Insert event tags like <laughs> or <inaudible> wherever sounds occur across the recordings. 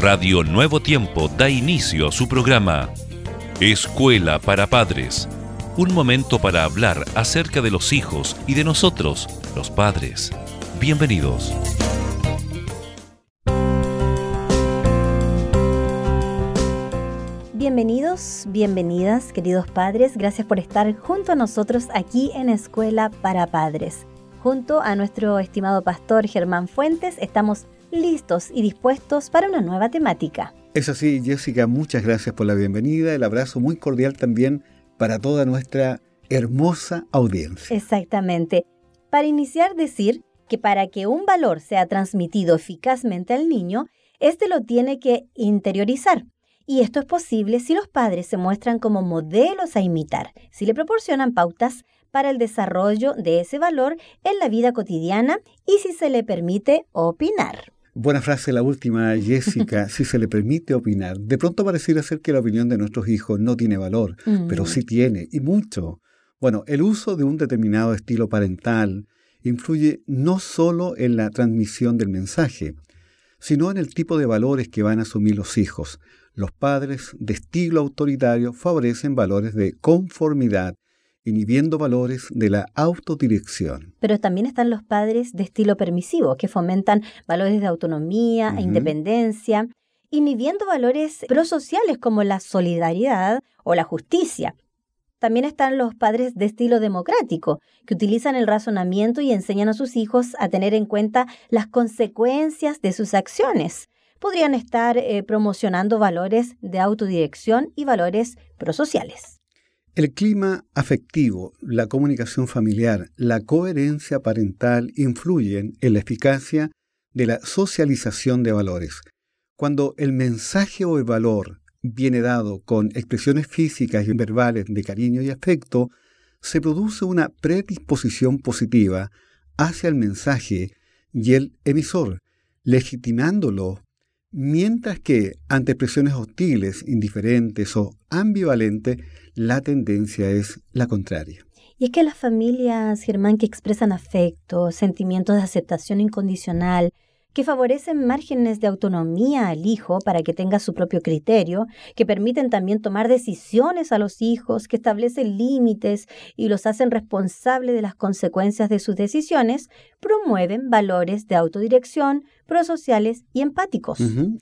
Radio Nuevo Tiempo da inicio a su programa Escuela para Padres. Un momento para hablar acerca de los hijos y de nosotros, los padres. Bienvenidos. Bienvenidos, bienvenidas, queridos padres. Gracias por estar junto a nosotros aquí en Escuela para Padres. Junto a nuestro estimado pastor Germán Fuentes, estamos listos y dispuestos para una nueva temática. Es así, Jessica, muchas gracias por la bienvenida, el abrazo muy cordial también para toda nuestra hermosa audiencia. Exactamente. Para iniciar, decir que para que un valor sea transmitido eficazmente al niño, éste lo tiene que interiorizar. Y esto es posible si los padres se muestran como modelos a imitar, si le proporcionan pautas para el desarrollo de ese valor en la vida cotidiana y si se le permite opinar. Buena frase la última, <laughs> Jessica, si se le permite opinar. De pronto pareciera ser que la opinión de nuestros hijos no tiene valor, pero sí tiene, y mucho. Bueno, el uso de un determinado estilo parental influye no solo en la transmisión del mensaje, sino en el tipo de valores que van a asumir los hijos. Los padres de estilo autoritario favorecen valores de conformidad inhibiendo valores de la autodirección. Pero también están los padres de estilo permisivo, que fomentan valores de autonomía e independencia, inhibiendo valores prosociales como la solidaridad o la justicia. También están los padres de estilo democrático, que utilizan el razonamiento y enseñan a sus hijos a tener en cuenta las consecuencias de sus acciones. Podrían estar eh, promocionando valores de autodirección y valores prosociales. El clima afectivo, la comunicación familiar, la coherencia parental influyen en la eficacia de la socialización de valores. Cuando el mensaje o el valor viene dado con expresiones físicas y verbales de cariño y afecto, se produce una predisposición positiva hacia el mensaje y el emisor, legitimándolo Mientras que ante expresiones hostiles, indiferentes o ambivalentes, la tendencia es la contraria. Y es que las familias, Germán, que expresan afecto, sentimientos de aceptación incondicional, que favorecen márgenes de autonomía al hijo para que tenga su propio criterio, que permiten también tomar decisiones a los hijos, que establecen límites y los hacen responsables de las consecuencias de sus decisiones, promueven valores de autodirección, prosociales y empáticos.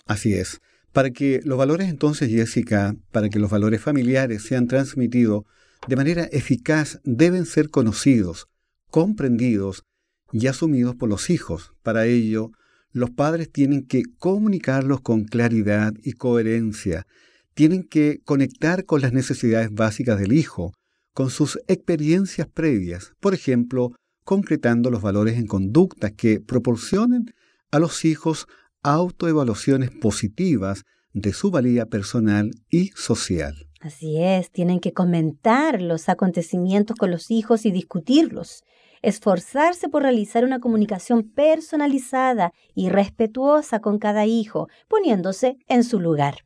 así es. Para que los valores entonces, Jessica, para que los valores familiares sean transmitidos de manera eficaz, deben ser conocidos, comprendidos y asumidos por los hijos. Para ello, los padres tienen que comunicarlos con claridad y coherencia, tienen que conectar con las necesidades básicas del hijo, con sus experiencias previas, por ejemplo, concretando los valores en conducta que proporcionen a los hijos autoevaluaciones positivas de su valía personal y social. Así es, tienen que comentar los acontecimientos con los hijos y discutirlos esforzarse por realizar una comunicación personalizada y respetuosa con cada hijo, poniéndose en su lugar.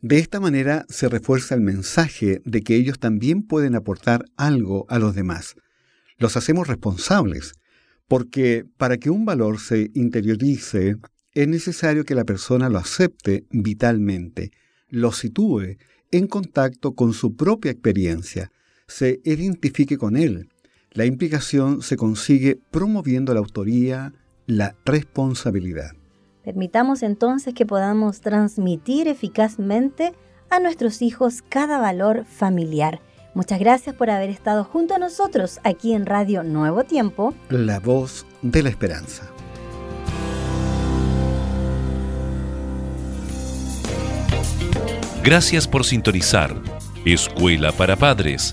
De esta manera se refuerza el mensaje de que ellos también pueden aportar algo a los demás. Los hacemos responsables, porque para que un valor se interiorice es necesario que la persona lo acepte vitalmente, lo sitúe en contacto con su propia experiencia, se identifique con él, la implicación se consigue promoviendo la autoría, la responsabilidad. Permitamos entonces que podamos transmitir eficazmente a nuestros hijos cada valor familiar. Muchas gracias por haber estado junto a nosotros aquí en Radio Nuevo Tiempo. La voz de la esperanza. Gracias por sintonizar. Escuela para Padres